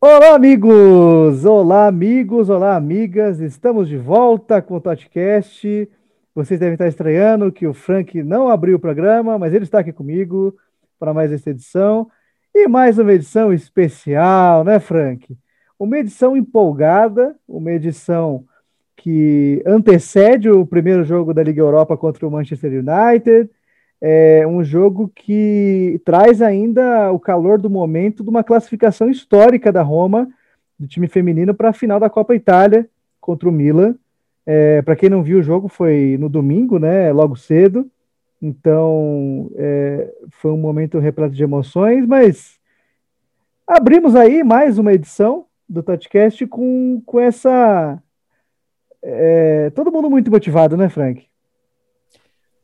Olá, amigos! Olá, amigos! Olá, amigas! Estamos de volta com o Totcast. Vocês devem estar estranhando que o Frank não abriu o programa, mas ele está aqui comigo para mais esta edição. E mais uma edição especial, né, Frank? Uma edição empolgada, uma edição que antecede o primeiro jogo da Liga Europa contra o Manchester United. É um jogo que traz ainda o calor do momento de uma classificação histórica da Roma, do time feminino, para a final da Copa Itália contra o Milan. É, para quem não viu o jogo, foi no domingo, né? Logo cedo. Então, é, foi um momento repleto de emoções, mas abrimos aí mais uma edição do Touchcast com, com essa. É, todo mundo muito motivado, né, Frank?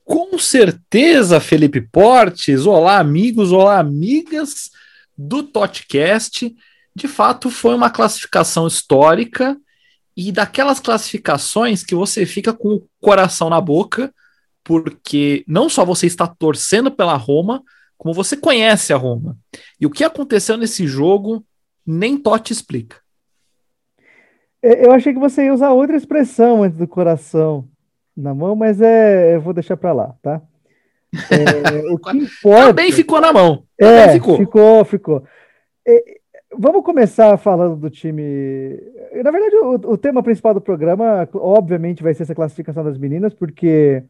Com certeza, Felipe Portes. Olá, amigos, olá, amigas do Totcast. De fato, foi uma classificação histórica e daquelas classificações que você fica com o coração na boca, porque não só você está torcendo pela Roma, como você conhece a Roma. E o que aconteceu nesse jogo, nem Totti explica. É, eu achei que você ia usar outra expressão antes do coração na mão, mas é, eu vou deixar para lá, tá? É, o que importa. Também ficou na mão. é, ficou. Ficou, ficou. É, vamos começar falando do time. Na verdade, o, o, tema principal do programa, obviamente, vai ser essa classificação das meninas, porque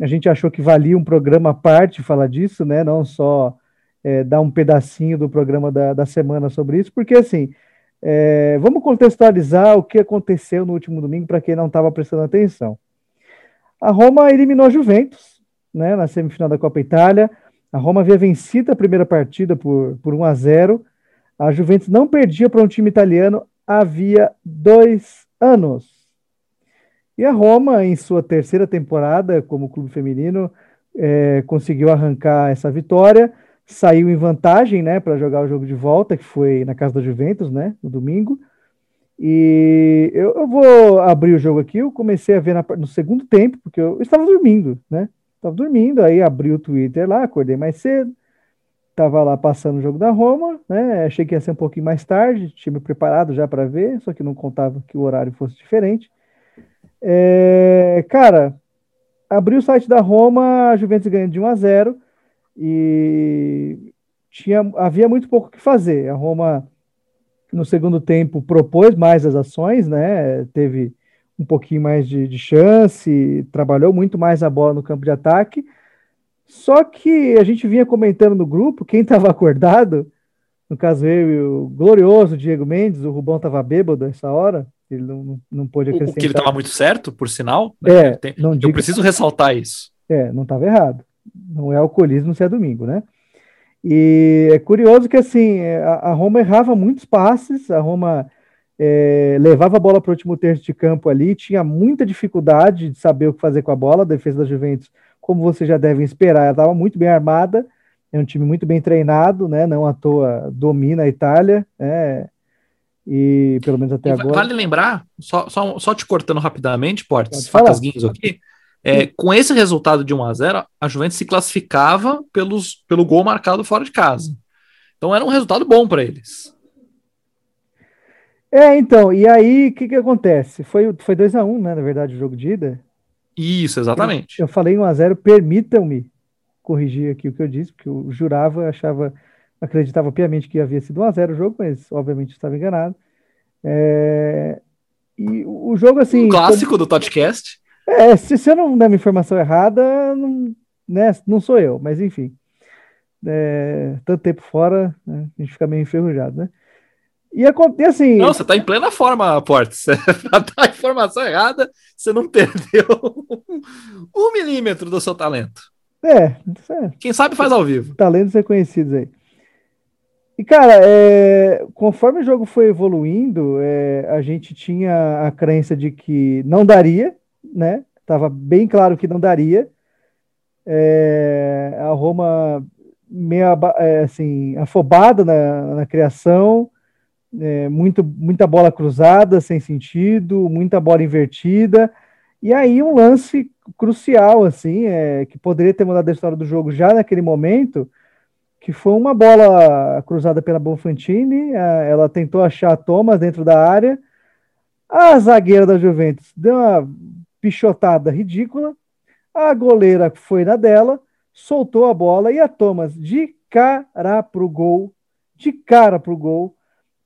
a gente achou que valia um programa à parte falar disso, né? Não só é, dar um pedacinho do programa da, da semana sobre isso, porque assim. É, vamos contextualizar o que aconteceu no último domingo para quem não estava prestando atenção. A Roma eliminou a Juventus né, na semifinal da Copa Itália. A Roma havia vencido a primeira partida por, por 1 a 0 a Juventus não perdia para um time italiano havia dois anos. E a Roma, em sua terceira temporada como clube feminino, é, conseguiu arrancar essa vitória, saiu em vantagem né, para jogar o jogo de volta, que foi na casa da Juventus, né, no domingo. E eu, eu vou abrir o jogo aqui. Eu comecei a ver na, no segundo tempo, porque eu, eu estava dormindo, né? Estava dormindo, aí abri o Twitter lá, acordei mais cedo Tava lá passando o jogo da Roma, né? Achei que ia ser um pouquinho mais tarde, tinha me preparado já para ver, só que não contava que o horário fosse diferente. É, cara, abri o site da Roma, a Juventus ganhando de 1 a 0 e tinha, havia muito pouco o que fazer. A Roma, no segundo tempo, propôs mais as ações, né? Teve um pouquinho mais de, de chance, trabalhou muito mais a bola no campo de ataque só que a gente vinha comentando no grupo, quem estava acordado, no caso eu e o glorioso Diego Mendes, o Rubão estava bêbado essa hora, ele não, não pôde acrescentar. O que ele estava muito certo, por sinal. Né? É, eu preciso ressaltar isso. É, não estava errado. Não é alcoolismo se é domingo, né? E é curioso que assim, a, a Roma errava muitos passes, a Roma é, levava a bola para o último terço de campo ali, tinha muita dificuldade de saber o que fazer com a bola, a defesa da Juventus como vocês já devem esperar, ela estava muito bem armada, é um time muito bem treinado, né? Não à toa domina a Itália, né? E pelo menos até e agora. Vale lembrar, só, só, só te cortando rapidamente, Portes, facas guinhos aqui. É, com esse resultado de 1 a 0 a Juventus se classificava pelos, pelo gol marcado fora de casa. Então era um resultado bom para eles. É, então, e aí o que, que acontece? Foi, foi 2 a 1 né? Na verdade, o jogo de ida. Isso, exatamente. Eu, eu falei 1 a 0 permitam-me corrigir aqui o que eu disse, porque eu jurava, achava, acreditava piamente que havia sido 1 a 0 o jogo, mas obviamente estava enganado. É... E o jogo, assim. Um clássico como... do podcast. É, se, se eu não der uma informação errada, não, né, não sou eu, mas enfim. É, tanto tempo fora, né, a gente fica meio enferrujado, né? E, e assim. Não, você está em plena forma, Portes. Para dar a informação errada, você não perdeu um milímetro do seu talento. É, é. Quem sabe faz ao vivo. Talentos reconhecidos aí. E, cara, é, conforme o jogo foi evoluindo, é, a gente tinha a crença de que não daria, né? Tava bem claro que não daria. É, a Roma meio é, assim, afobada na, na criação, é, muito, muita bola cruzada, sem sentido, muita bola invertida. E aí um lance crucial, assim, é, que poderia ter mudado a história do jogo já naquele momento, que foi uma bola cruzada pela Bonfantini, ela tentou achar a Thomas dentro da área, a zagueira da Juventus deu uma pichotada ridícula, a goleira foi na dela, soltou a bola e a Thomas, de cara pro gol, de cara pro gol,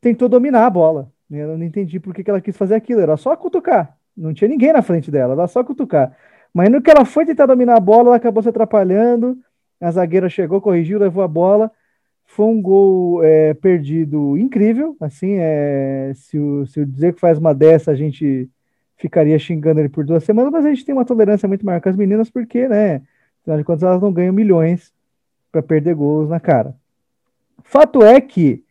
tentou dominar a bola. Eu não entendi por que ela quis fazer aquilo, era só cutucar. Não tinha ninguém na frente dela, era só cutucar. Mas no que ela foi tentar dominar a bola, ela acabou se atrapalhando. A zagueira chegou, corrigiu, levou a bola. Foi um gol é, perdido incrível. Assim, é, se, o, se o dizer que faz uma dessa, a gente ficaria xingando ele por duas semanas, mas a gente tem uma tolerância muito maior com as meninas, porque, né? Afinal de contas, elas não ganham milhões para perder gols na cara. Fato é que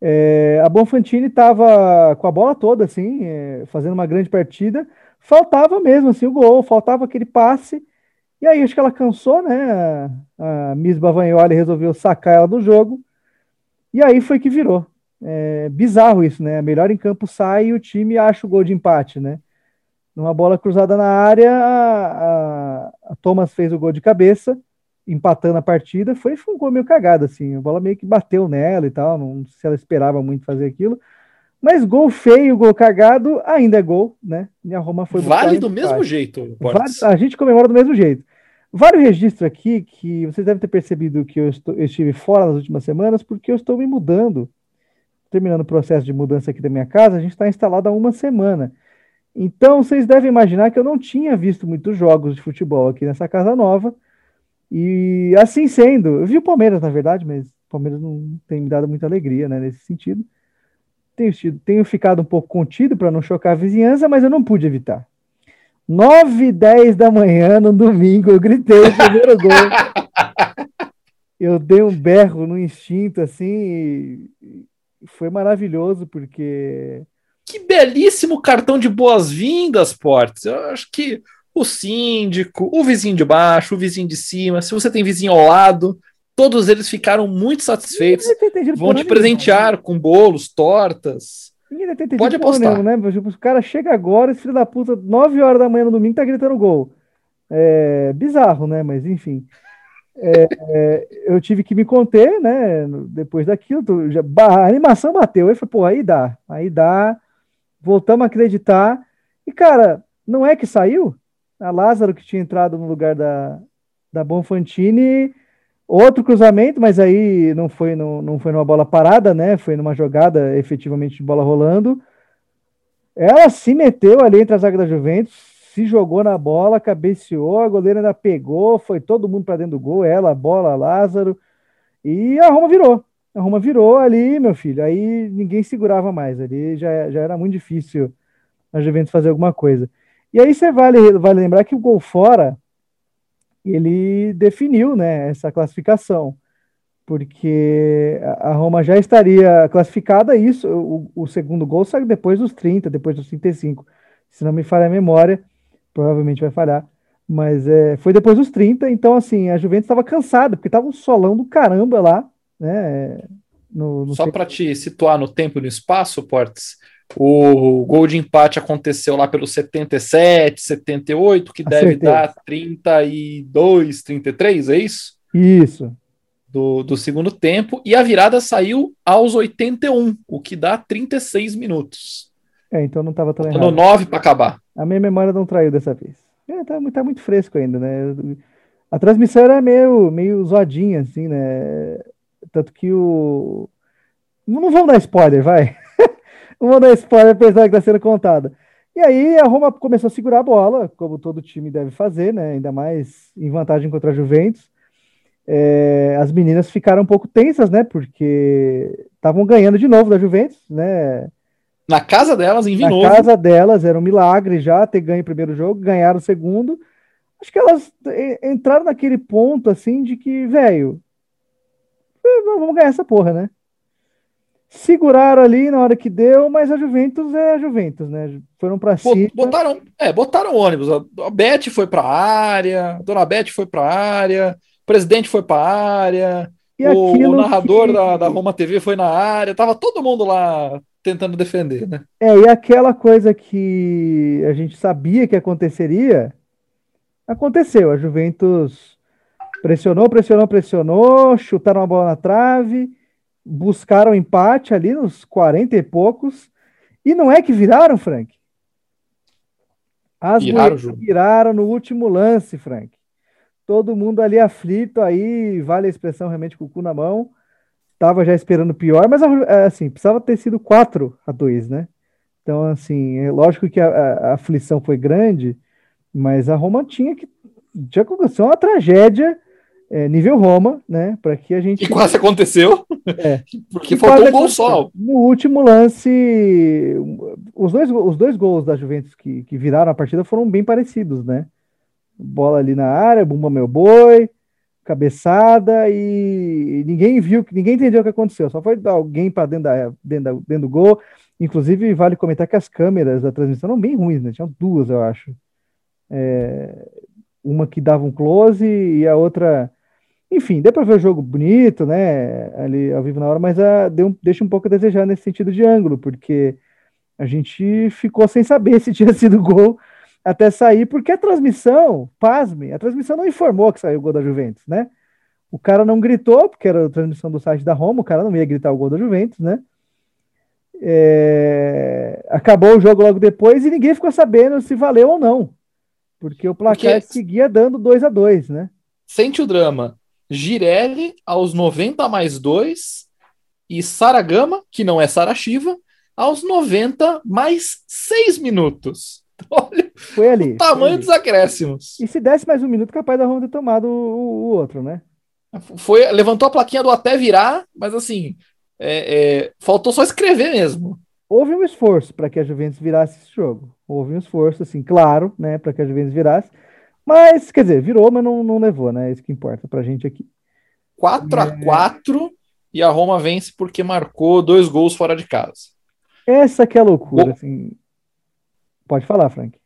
é, a Bonfantini estava com a bola toda, assim, é, fazendo uma grande partida. Faltava mesmo, assim, o gol, faltava aquele passe. E aí, acho que ela cansou, né? A, a Miss Bavagnoli resolveu sacar ela do jogo. E aí foi que virou. É bizarro isso, né? Melhor em campo sai e o time acha o gol de empate, né? Numa bola cruzada na área, a, a, Thomas fez o gol de cabeça empatando a partida, foi, foi um gol meio cagado, assim, a bola meio que bateu nela e tal, não sei se ela esperava muito fazer aquilo, mas gol feio, gol cagado, ainda é gol, né? E a Roma foi Vale do mesmo jeito, vale, A gente comemora do mesmo jeito. Vale o registro aqui que vocês devem ter percebido que eu, estou, eu estive fora nas últimas semanas porque eu estou me mudando. Terminando o processo de mudança aqui da minha casa, a gente está instalado há uma semana. Então, vocês devem imaginar que eu não tinha visto muitos jogos de futebol aqui nessa casa nova. E assim sendo, eu vi o Palmeiras, na verdade, mas o Palmeiras não tem me dado muita alegria né, nesse sentido. Tenho, tido, tenho ficado um pouco contido para não chocar a vizinhança, mas eu não pude evitar. 9 e 10 da manhã, no domingo, eu gritei o primeiro gol. Eu dei um berro no instinto, assim, foi maravilhoso, porque. Que belíssimo cartão de boas-vindas, Portes. Eu acho que o síndico, o vizinho de baixo, o vizinho de cima, se você tem vizinho ao lado, todos eles ficaram muito satisfeitos. Vão te presentear né? com bolos, tortas. Pode apostar. Nenhum, né? Tipo, o cara chega agora, esse filho da puta, 9 horas da manhã no domingo, tá gritando gol. É bizarro, né? Mas enfim. É, é, eu tive que me conter, né? Depois daquilo, já, a animação bateu. Aí foi, pô, aí dá, aí dá. Voltamos a acreditar. E, cara, não é que saiu? a Lázaro, que tinha entrado no lugar da, da Bonfantini. Outro cruzamento, mas aí não foi, no, não foi numa bola parada, né? Foi numa jogada efetivamente de bola rolando. Ela se meteu ali entre a zaga da Juventus, se jogou na bola, cabeceou, a goleira ainda pegou, foi todo mundo para dentro do gol, ela, a bola, Lázaro, e a Roma virou. A Roma virou ali, meu filho. Aí ninguém segurava mais. Ali já, já era muito difícil a Juventus fazer alguma coisa. E aí você vale, vale lembrar que o gol fora ele definiu né, essa classificação, porque a Roma já estaria classificada, isso, o, o segundo gol saiu depois dos 30, depois dos 35, se não me falha a memória, provavelmente vai falhar, mas é, foi depois dos 30, então assim, a Juventus estava cansada, porque estava um solão do caramba lá, né, no, no Só para te situar no tempo e no espaço, Portes, o gol de empate aconteceu lá pelo 77, 78, que deve dar 32, 33, é isso? Isso. Do, do segundo tempo. E a virada saiu aos 81, o que dá 36 minutos. É, então não estava tão errado. No 9 para acabar. A minha memória não traiu dessa vez. É, tá, tá, muito fresco ainda, né? A transmissão era meio, meio zoadinha, assim, né? Tanto que o. Não vamos dar spoiler, vai. Não vou dar spoiler, apesar que está sendo contada. E aí a Roma começou a segurar a bola, como todo time deve fazer, né? Ainda mais em vantagem contra a Juventus. É, as meninas ficaram um pouco tensas, né? Porque estavam ganhando de novo da Juventus, né? Na casa delas, em Vinovo. Na casa delas, era um milagre já ter ganho o primeiro jogo, ganharam o segundo. Acho que elas entraram naquele ponto, assim, de que, velho, vamos ganhar essa porra, né? seguraram ali na hora que deu, mas a Juventus é a Juventus, né? Foram para cima. Botaram, é, botaram ônibus. A Beth foi para a área, a Dona Beth foi para a área, o presidente foi para a área, o, o, narrador que... da, da Roma TV foi na área, tava todo mundo lá tentando defender, né? É, e aquela coisa que a gente sabia que aconteceria, aconteceu. A Juventus pressionou, pressionou, pressionou, chutaram a bola na trave, buscaram empate ali nos 40 e poucos. E não é que viraram, Frank? As viraram, viraram no último lance, Frank. Todo mundo ali aflito, aí vale a expressão realmente com o cu na mão. Tava já esperando pior, mas é, assim, precisava ter sido 4 a 2, né? Então, assim, é lógico que a, a, a aflição foi grande, mas a Roma tinha que. Já aconteceu uma tragédia é, nível Roma, né? Para que a gente. E quase aconteceu. É. Porque faltou um gol só. No último lance, os dois, os dois gols da Juventus que, que viraram a partida foram bem parecidos, né? Bola ali na área, bumba meu boi, cabeçada e ninguém viu, ninguém entendeu o que aconteceu. Só foi alguém para dentro, da, dentro, da, dentro do gol. Inclusive, vale comentar que as câmeras da transmissão eram bem ruins, né? Tinham duas, eu acho. É, uma que dava um close e a outra enfim, deu para ver o jogo bonito, né? Ali ao vivo na hora, mas a, ah, deu, deixa um pouco a desejar nesse sentido de ângulo, porque a gente ficou sem saber se tinha sido gol até sair, porque a transmissão, pasme, a transmissão não informou que saiu o gol da Juventus, né? O cara não gritou, porque era a transmissão do site da Roma, o cara não ia gritar o gol da Juventus, né? É... Acabou o jogo logo depois e ninguém ficou sabendo se valeu ou não, porque o placar porque... seguia dando 2 a 2 né? Sente o drama. Girelli aos 90 mais 2 e Saragama, que não é Sarashiva, aos 90 mais 6 minutos. Olha foi ali, o tamanho ali. dos acréscimos. E se desse mais um minuto, capaz da Roma ter tomado o, o, outro, né? Foi, levantou a plaquinha do até virar, mas assim, é, é, faltou só escrever mesmo. Houve um esforço para que a Juventus virasse esse jogo. Houve um esforço, assim, claro, né, para que a Juventus virasse. Mas, quer dizer, virou, mas não, não levou, né? É isso que importa pra gente aqui. 4 a 4 é... e a Roma vence porque marcou dois gols fora de casa. Essa que é a loucura, assim. Pode falar, Frank.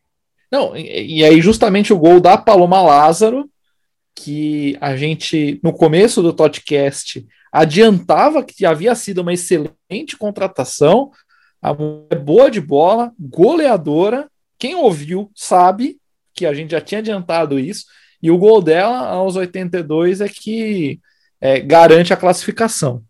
Não, e, e aí justamente o gol da Paloma Lázaro, que a gente, no começo do podcast, adiantava que havia sido uma excelente contratação, a mulher boa de bola, goleadora, quem ouviu sabe, que a gente já tinha adiantado isso, e o gol dela aos 82 é que é, garante a classificação.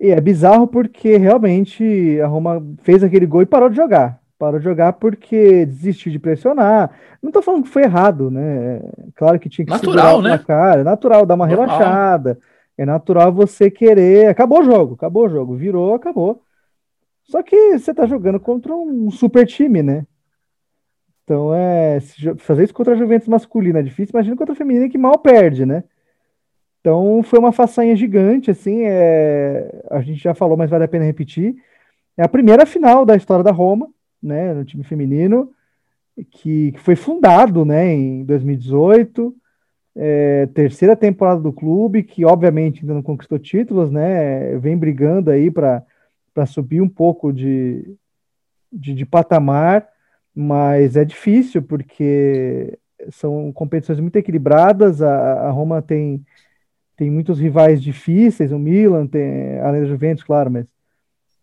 E é bizarro porque realmente a Roma fez aquele gol e parou de jogar. Parou de jogar porque desistiu de pressionar. Não estou falando que foi errado, né? Claro que tinha que natural, né? cara. É natural dar uma Normal. relaxada. É natural você querer. Acabou o jogo, acabou o jogo. Virou, acabou. Só que você está jogando contra um super time, né? Então, é, fazer isso contra a Juventus masculina é difícil, imagina contra a feminina que mal perde, né? Então, foi uma façanha gigante, assim, é, a gente já falou, mas vale a pena repetir. É a primeira final da história da Roma, né, no time feminino, que, que foi fundado, né, em 2018, é, terceira temporada do clube, que obviamente ainda não conquistou títulos, né, vem brigando aí para subir um pouco de, de, de patamar, mas é difícil porque são competições muito equilibradas. A, a, Roma tem, tem muitos rivais difíceis, o Milan, tem, além da Juventus, claro, mas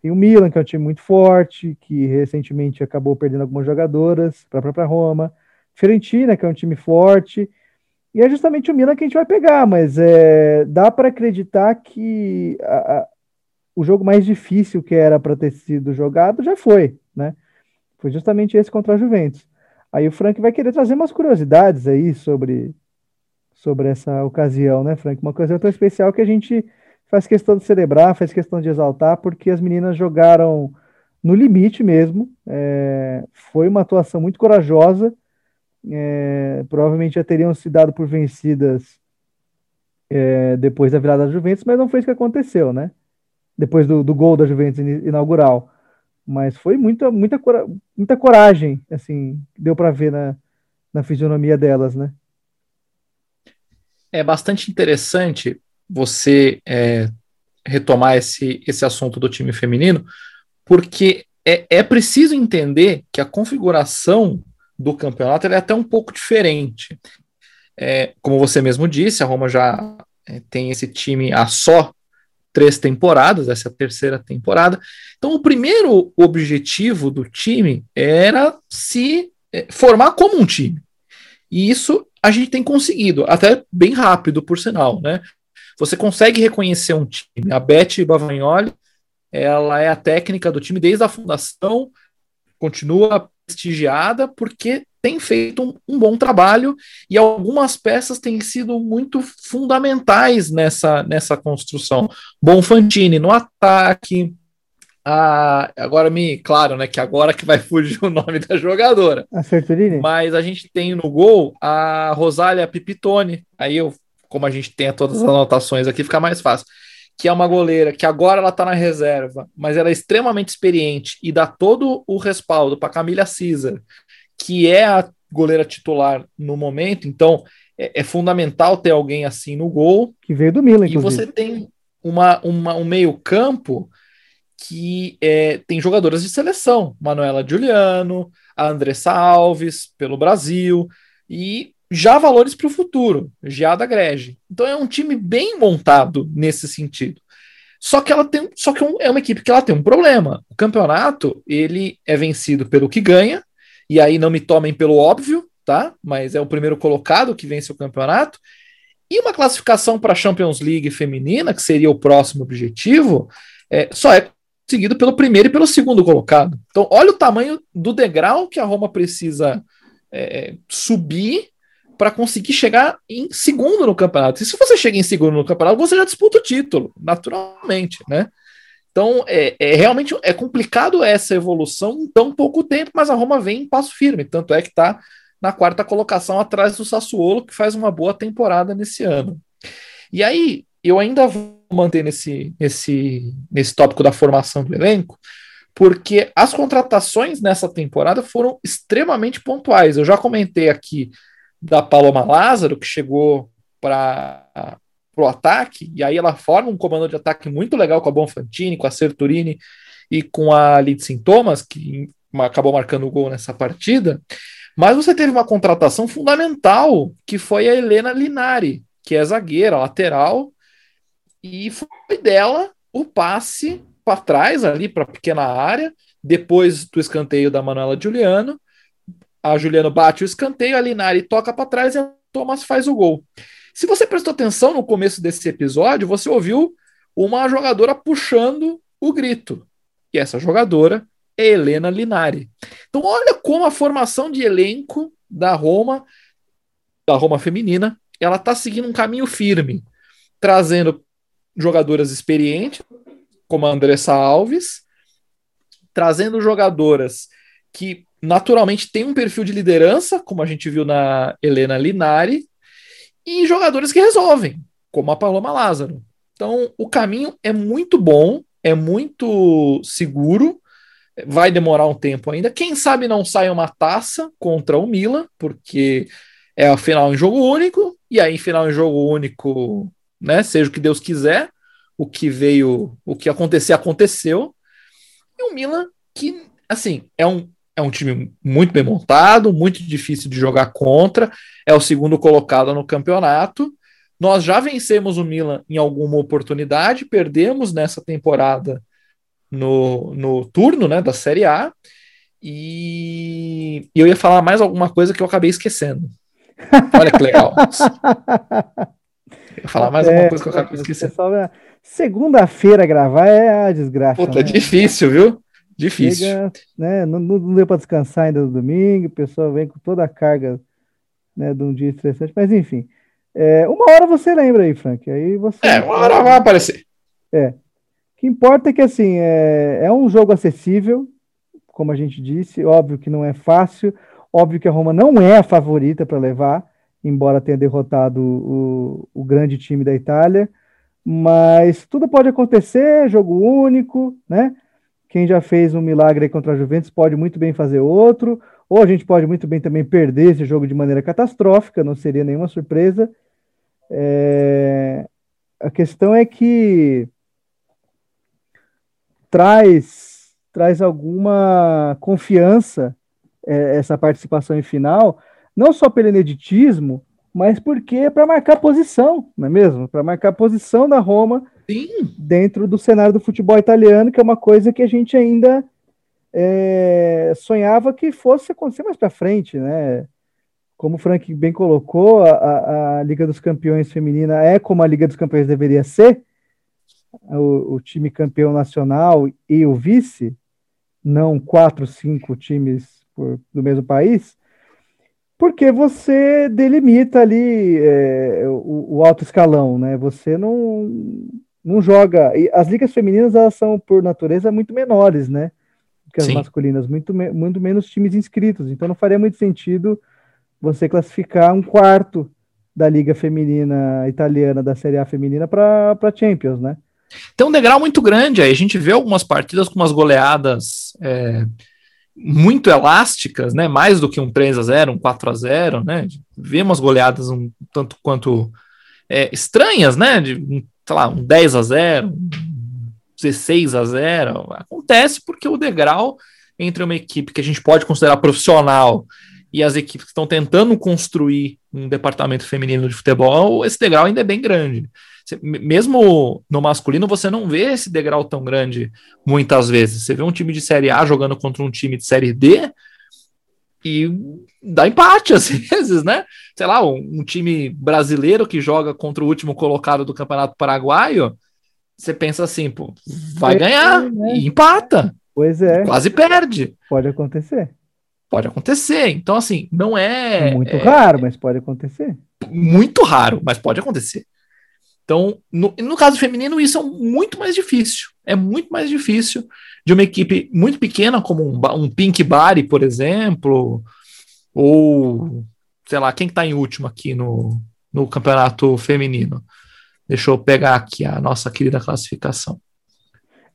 tem o Milan, que é um time muito forte, que recentemente acabou perdendo algumas jogadoras para a própria Roma. Fiorentina, que é um time forte. E é justamente o Milan que a gente vai pegar, mas é, dá para acreditar que a, a, o jogo mais difícil que era para ter sido jogado já foi, né? Foi justamente esse contra a Juventus. Aí o Frank vai querer trazer umas curiosidades aí sobre, sobre essa ocasião, né, Frank? Uma coisa tão especial que a gente faz questão de celebrar, faz questão de exaltar, porque as meninas jogaram no limite mesmo. É, foi uma atuação muito corajosa. É, provavelmente já teriam se dado por vencidas é, depois da virada da Juventus, mas não foi isso que aconteceu, né? Depois do, do gol da Juventus inaugural mas foi muita, muita, muita coragem, assim, deu para ver na, na fisionomia delas, né? É bastante interessante você é, retomar esse, esse assunto do time feminino, porque é, é preciso entender que a configuração do campeonato é até um pouco diferente. É, como você mesmo disse, a Roma já é, tem esse time a só três temporadas, essa é a terceira temporada. Então, o primeiro objetivo do time era se é, formar como um time. E isso a gente tem conseguido, até bem rápido, por sinal, né? Você consegue reconhecer um time. A Beth Bavagnoli, ela é a técnica do time desde a fundação, continua prestigiada porque tem feito um, um, bom trabalho e algumas peças têm sido muito fundamentais nessa, nessa construção. Bom Fantini no ataque. A, agora me, claro, né, que agora que vai fugir o nome da jogadora. A Sertolini? Mas a gente tem no gol a Rosália Pipitone. Aí eu, como a gente tem todas as anotações aqui, fica mais fácil que é uma goleira que agora ela está na reserva, mas ela é extremamente experiente e dá todo o respaldo para Camila Caesar, que é a goleira titular no momento. Então é, é, fundamental ter alguém assim no gol. Que veio do Milan, inclusive. E você tem uma, uma um meio campo que é, tem jogadoras de seleção, Manuela Giuliano, a Andressa Alves pelo Brasil e já valores para o futuro, Giada Grege. Então é um time bem montado nesse sentido. Só que ela tem, só que é uma equipe que ela tem um problema. O campeonato ele é vencido pelo que ganha e aí não me tomem pelo óbvio, tá? Mas é o primeiro colocado que vence o campeonato. E uma classificação para a Champions League feminina, que seria o próximo objetivo, é, só é seguido pelo primeiro e pelo segundo colocado. Então, olha o tamanho do degrau que a Roma precisa é, subir para conseguir chegar em segundo no campeonato. E se você chega em segundo no campeonato, você já disputa o título, naturalmente, né? Então, é, é, realmente é complicado essa evolução em tão pouco tempo, mas a Roma vem em passo firme, tanto é que está na quarta colocação atrás do Sassuolo, que faz uma boa temporada nesse ano. E aí, eu ainda vou manter nesse, nesse, nesse tópico da formação do elenco, porque as contratações nessa temporada foram extremamente pontuais. Eu já comentei aqui da Paloma Lázaro, que chegou para o ataque, e aí ela forma um comando de ataque muito legal com a Bonfantini, com a Serturini e com a Lindsay Thomas, que acabou marcando o gol nessa partida. Mas você teve uma contratação fundamental, que foi a Helena Linari, que é zagueira, lateral, e foi dela o passe para trás, ali para a pequena área, depois do escanteio da Manuela Giuliano, a Juliano bate o escanteio, a Linari toca para trás e a Thomas faz o gol. Se você prestou atenção no começo desse episódio, você ouviu uma jogadora puxando o grito. E essa jogadora é Helena Linari. Então, olha como a formação de elenco da Roma, da Roma feminina, ela está seguindo um caminho firme, trazendo jogadoras experientes, como a Andressa Alves, trazendo jogadoras que naturalmente tem um perfil de liderança, como a gente viu na Helena Linari, e jogadores que resolvem, como a Paloma Lázaro. Então, o caminho é muito bom, é muito seguro, vai demorar um tempo ainda. Quem sabe não sai uma taça contra o Milan, porque é a final em jogo único, e aí, final em jogo único, né, seja o que Deus quiser, o que veio, o que acontecer, aconteceu. E o Milan, que, assim, é um é um time muito bem montado, muito difícil de jogar contra, é o segundo colocado no campeonato. Nós já vencemos o Milan em alguma oportunidade, perdemos nessa temporada no, no turno né, da Série A. E eu ia falar mais alguma coisa que eu acabei esquecendo. Olha que legal. eu ia falar mais é, alguma coisa que eu acabei esquecendo. Segunda-feira gravar é a desgraça. Puta, né? difícil, viu? Difícil. Chega, né, não, não deu para descansar ainda no domingo, o pessoal vem com toda a carga né, de um dia estressante, mas enfim. É, uma hora você lembra aí, Frank. Aí você. É, uma hora vai aparecer. É. O que importa é que assim, é, é um jogo acessível, como a gente disse, óbvio que não é fácil, óbvio que a Roma não é a favorita para levar, embora tenha derrotado o, o grande time da Itália, mas tudo pode acontecer, jogo único, né? Quem já fez um milagre contra a Juventus pode muito bem fazer outro, ou a gente pode muito bem também perder esse jogo de maneira catastrófica, não seria nenhuma surpresa. É... A questão é que traz, traz alguma confiança é, essa participação em final, não só pelo ineditismo, mas porque é para marcar posição, não é mesmo? Para marcar posição da Roma Sim. dentro do cenário do futebol italiano, que é uma coisa que a gente ainda é, sonhava que fosse acontecer mais para frente, né? Como o Frank bem colocou, a, a, Liga dos Campeões feminina é como a Liga dos Campeões deveria ser, o, o time campeão nacional e o vice, não quatro, cinco times por, do mesmo país, porque você delimita ali é, o, o, alto escalão, né? Você não, não joga. E as ligas femininas elas são, por natureza, muito menores, né? que as Sim. masculinas, muito, muito menos times inscritos. Então não faria muito sentido você classificar um quarto da Liga Feminina Italiana, da Série A Feminina, para Champions, né? Tem um degrau muito grande aí. A gente vê algumas partidas com umas goleadas é, muito elásticas, né? Mais do que um 3 a 0 um 4 a 0 né? Vê umas goleadas um tanto quanto é, estranhas, né? De, sei lá, um 10 a 0 16 a 0. Acontece porque o degrau entre uma equipe que a gente pode considerar profissional e as equipes que estão tentando construir um departamento feminino de futebol, esse degrau ainda é bem grande. Mesmo no masculino, você não vê esse degrau tão grande muitas vezes. Você vê um time de Série A jogando contra um time de Série D e dá empate às vezes, né? Sei lá, um, um time brasileiro que joga contra o último colocado do Campeonato Paraguaio você pensa assim, pô, vai é, ganhar né? e empata. Pois é. Quase perde. Pode acontecer. Pode acontecer. Então, assim, não é. Muito é, raro, mas pode acontecer. Muito raro, mas pode acontecer. Então, no, no caso feminino, isso é muito mais difícil. É muito mais difícil de uma equipe muito pequena, como um, um Pink Bari, por exemplo, ou sei lá, quem está em último aqui no, no campeonato feminino? Deixa eu pegar aqui a nossa querida classificação.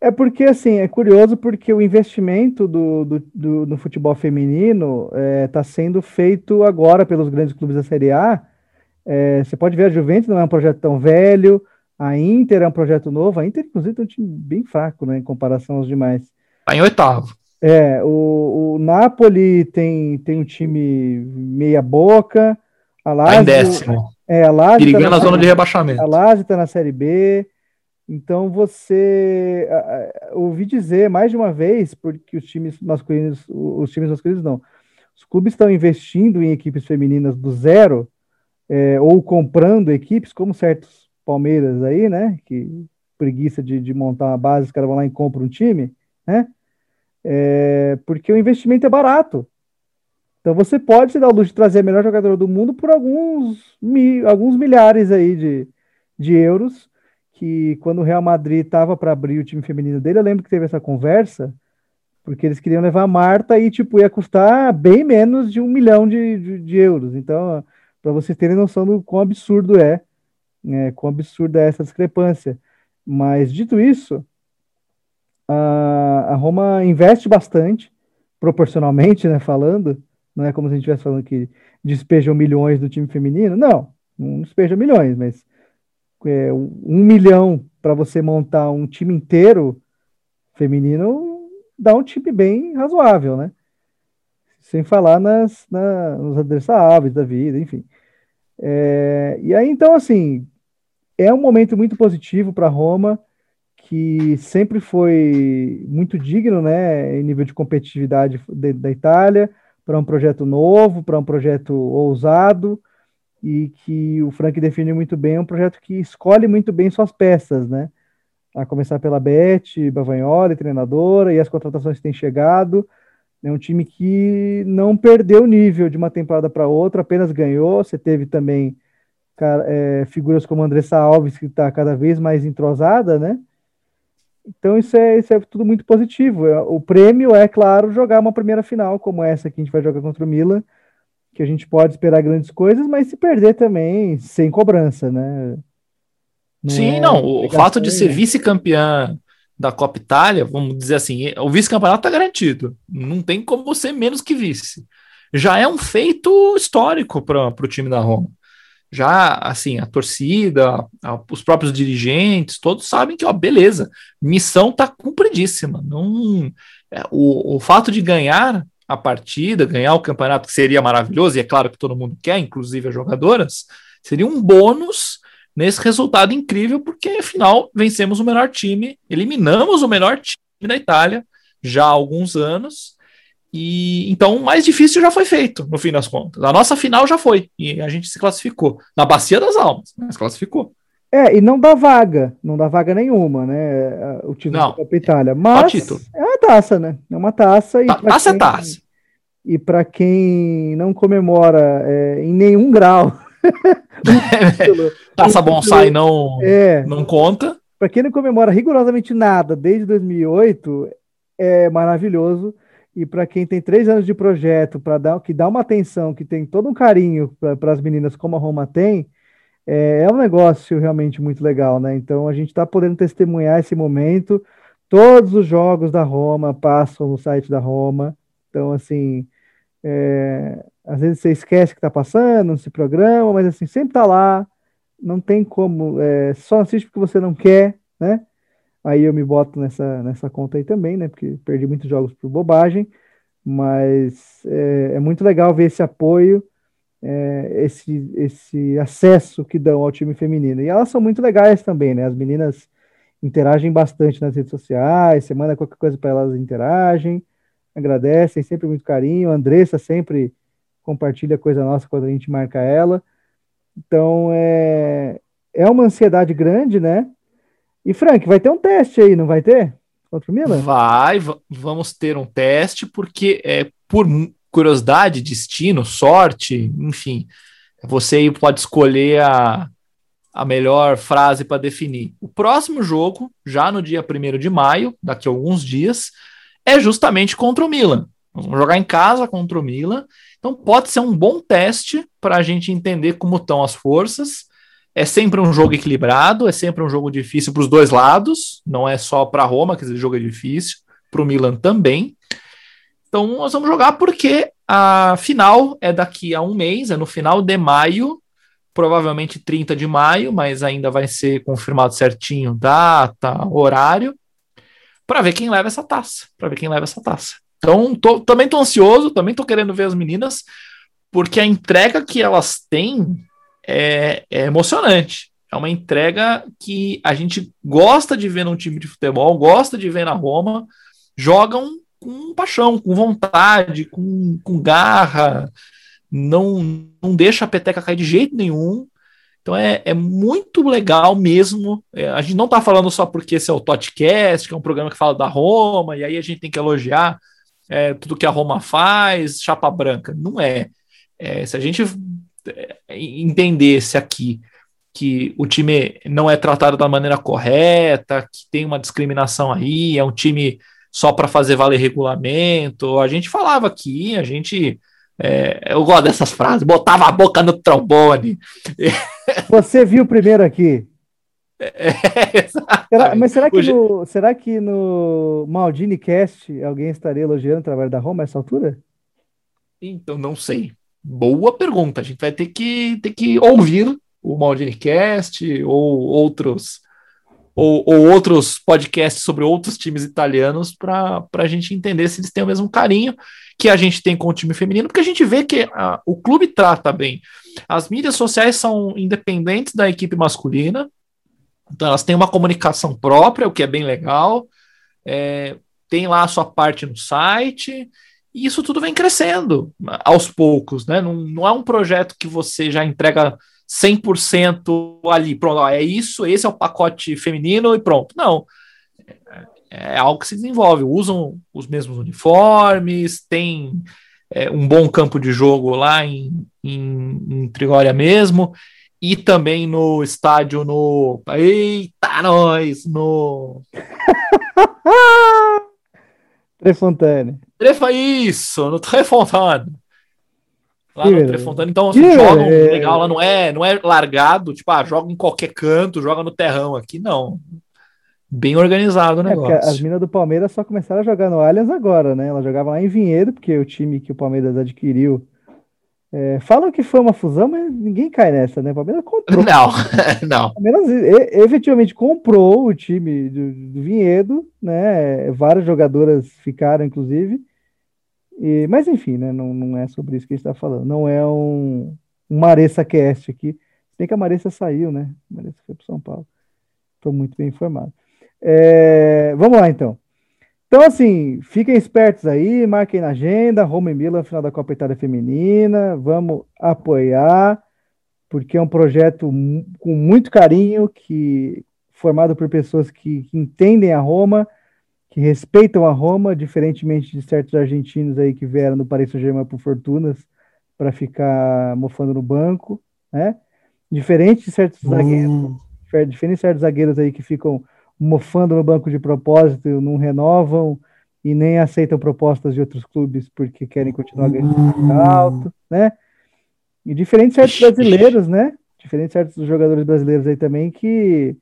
É porque, assim, é curioso porque o investimento do, do, do no futebol feminino está é, tá sendo feito agora pelos grandes clubes da Série A. É, você pode ver a Juventus não é um projeto tão velho, a Inter é um projeto novo. A Inter, inclusive, é um time bem fraco, né, em comparação aos demais. Está em oitavo. É, o, o Napoli tem, tem um time meia boca. A Lazio, tá em décimo. É, a Lazio Perigando tá a zona de rebaixamento. A Lazio está na Série B. Então você ouvi dizer mais de uma vez, porque os times masculinos, os times masculinos não, os clubes estão investindo em equipes femininas do zero, é, ou comprando equipes, como certos Palmeiras aí, né? Que preguiça de, de montar uma base, os caras vão lá e compram um time, né? É, porque o investimento é barato. Então você pode se dar o luxo de trazer a melhor jogadora do mundo por alguns, mi, alguns milhares aí de, de euros, que quando o Real Madrid estava para abrir o time feminino dele, eu lembro que teve essa conversa, porque eles queriam levar a Marta e tipo, ia custar bem menos de um milhão de, de, de euros. Então, para vocês terem noção do quão absurdo é, né, quão absurda é essa discrepância. Mas dito isso, a, a Roma investe bastante, proporcionalmente, né, falando, não é como se a gente estivesse falando que despejam milhões do time feminino. Não, não despejam milhões, mas é, um milhão para você montar um time inteiro feminino dá um time bem razoável, né? Sem falar nas, na, nos adversários da vida, enfim. É, e aí, então, assim, é um momento muito positivo para Roma, que sempre foi muito digno, né, em nível de competitividade de, da Itália para um projeto novo, para um projeto ousado e que o Frank define muito bem, é um projeto que escolhe muito bem suas peças, né? A começar pela Beth, Bavagnoli, treinadora, e as contratações que têm chegado. É um time que não perdeu o nível de uma temporada para outra, apenas ganhou. Você teve também é, figuras como Andressa Alves, que está cada vez mais entrosada, né? Então isso é, isso é tudo muito positivo. É, o prêmio é, claro, jogar uma primeira final como essa que a gente vai jogar contra o Milan, que a gente pode esperar grandes coisas, mas se perder também sem cobrança, né? Não Sim, é não. O fato de ser vice-campeã da Copa Itália, vamos dizer assim, o vice-campeonato está garantido. Não tem como ser menos que vice. Já é um feito histórico para o time da Roma já assim, a torcida, a, os próprios dirigentes, todos sabem que, ó, beleza, missão tá cumpridíssima. Não, é, o, o fato de ganhar a partida, ganhar o campeonato, que seria maravilhoso, e é claro que todo mundo quer, inclusive as jogadoras, seria um bônus nesse resultado incrível, porque afinal vencemos o melhor time, eliminamos o melhor time da Itália já há alguns anos. E então o mais difícil já foi feito, no fim das contas. A nossa final já foi, e a gente se classificou. Na Bacia das Almas, mas classificou. É, e não dá vaga, não dá vaga nenhuma, né? O título não, da Copa Itália. Mas é uma taça, né? É uma taça. E Ta taça é quem, é taça. E para quem não comemora é, em nenhum grau. taça bonsai não, é, não conta. Para quem não comemora rigorosamente nada desde 2008, é maravilhoso. E para quem tem três anos de projeto, para dar que dá uma atenção, que tem todo um carinho para as meninas como a Roma tem, é, é um negócio realmente muito legal, né? Então a gente está podendo testemunhar esse momento. Todos os jogos da Roma passam no site da Roma. Então, assim, é, às vezes você esquece que está passando, não se programa, mas assim, sempre está lá. Não tem como, é, só assiste porque você não quer, né? Aí eu me boto nessa, nessa conta aí também, né? Porque perdi muitos jogos por bobagem, mas é, é muito legal ver esse apoio é, esse, esse acesso que dão ao time feminino. E elas são muito legais também, né? As meninas interagem bastante nas redes sociais, você manda qualquer coisa para elas, interagem, agradecem, sempre muito carinho. A Andressa sempre compartilha coisa nossa quando a gente marca ela. Então, é, é uma ansiedade grande, né? E, Frank, vai ter um teste aí, não vai ter? Contra o Milan? Vai, vamos ter um teste, porque é, por curiosidade, destino, sorte, enfim. Você pode escolher a, a melhor frase para definir. O próximo jogo, já no dia 1 de maio, daqui a alguns dias, é justamente contra o Milan. Vamos jogar em casa contra o Milan. Então pode ser um bom teste para a gente entender como estão as forças. É sempre um jogo equilibrado, é sempre um jogo difícil para os dois lados, não é só para Roma que esse jogo é difícil, para o Milan também. Então nós vamos jogar porque a final é daqui a um mês, é no final de maio, provavelmente 30 de maio, mas ainda vai ser confirmado certinho data, horário, para ver quem leva essa taça, para ver quem leva essa taça. Então, tô, também tô ansioso, também tô querendo ver as meninas, porque a entrega que elas têm é, é emocionante. É uma entrega que a gente gosta de ver num time de futebol, gosta de ver na Roma, jogam com paixão, com vontade, com, com garra, não, não deixa a peteca cair de jeito nenhum. Então é, é muito legal mesmo. É, a gente não está falando só porque esse é o Totcast, que é um programa que fala da Roma, e aí a gente tem que elogiar é, tudo que a Roma faz, chapa branca. Não é. é se a gente é, entendesse aqui que o time não é tratado da maneira correta, que tem uma discriminação aí, é um time só para fazer valer regulamento. A gente falava aqui, a gente. É, eu gosto dessas frases, botava a boca no trombone. Você viu primeiro aqui. É, será, mas será que, no, será que no Maldini Cast alguém estaria elogiando o trabalho da Roma a essa altura? Então, não sei. Boa pergunta. A gente vai ter que, ter que ouvir o Maldini Cast ou outros ou, ou outros podcasts sobre outros times italianos para a gente entender se eles têm o mesmo carinho que a gente tem com o time feminino, porque a gente vê que a, o clube trata bem. As mídias sociais são independentes da equipe masculina, então elas têm uma comunicação própria, o que é bem legal. É, tem lá a sua parte no site, e isso tudo vem crescendo aos poucos, né? Não, não é um projeto que você já entrega 100% ali, pronto, é isso, esse é o pacote feminino e pronto. Não. É, é algo que se desenvolve. Usam os mesmos uniformes, tem é, um bom campo de jogo lá em, em, em Trigória mesmo, e também no estádio no. Eita, nós! No. Trefontane. Trefa isso, no Trefontane lá no Trefontana. Então, assim, jogam legal lá, não é, não é largado, tipo, ah, joga em qualquer canto, joga no terrão aqui, não. Bem organizado o é, negócio. as minas do Palmeiras só começaram a jogar no Allianz agora, né? Elas jogavam lá em Vinhedo, porque o time que o Palmeiras adquiriu. É, falam que foi uma fusão, mas ninguém cai nessa, né? O Palmeiras comprou. Não, não. O Palmeiras efetivamente comprou o time do, do Vinhedo, né? Várias jogadoras ficaram, inclusive. E, mas enfim, né, não, não é sobre isso que a gente está falando. Não é um, um Maressa Cast aqui. Tem que a Marissa saiu, né? A Marissa foi para São Paulo. Estou muito bem informado. É, vamos lá, então. Então, assim, fiquem espertos aí, marquem na agenda, Roma e Milan, final da Copa Itália Feminina, vamos apoiar, porque é um projeto com muito carinho, que formado por pessoas que, que entendem a Roma, que respeitam a Roma, diferentemente de certos argentinos aí que vieram do Paris Saint-Germain por fortunas para ficar mofando no banco, né? Diferente de certos uh. zagueiros, diferente de certos zagueiros aí que ficam mofando no banco de propósito, não renovam e nem aceitam propostas de outros clubes porque querem continuar ganhando uh. alto, né? E diferente de certos brasileiros, né? Diferente de certos jogadores brasileiros aí também que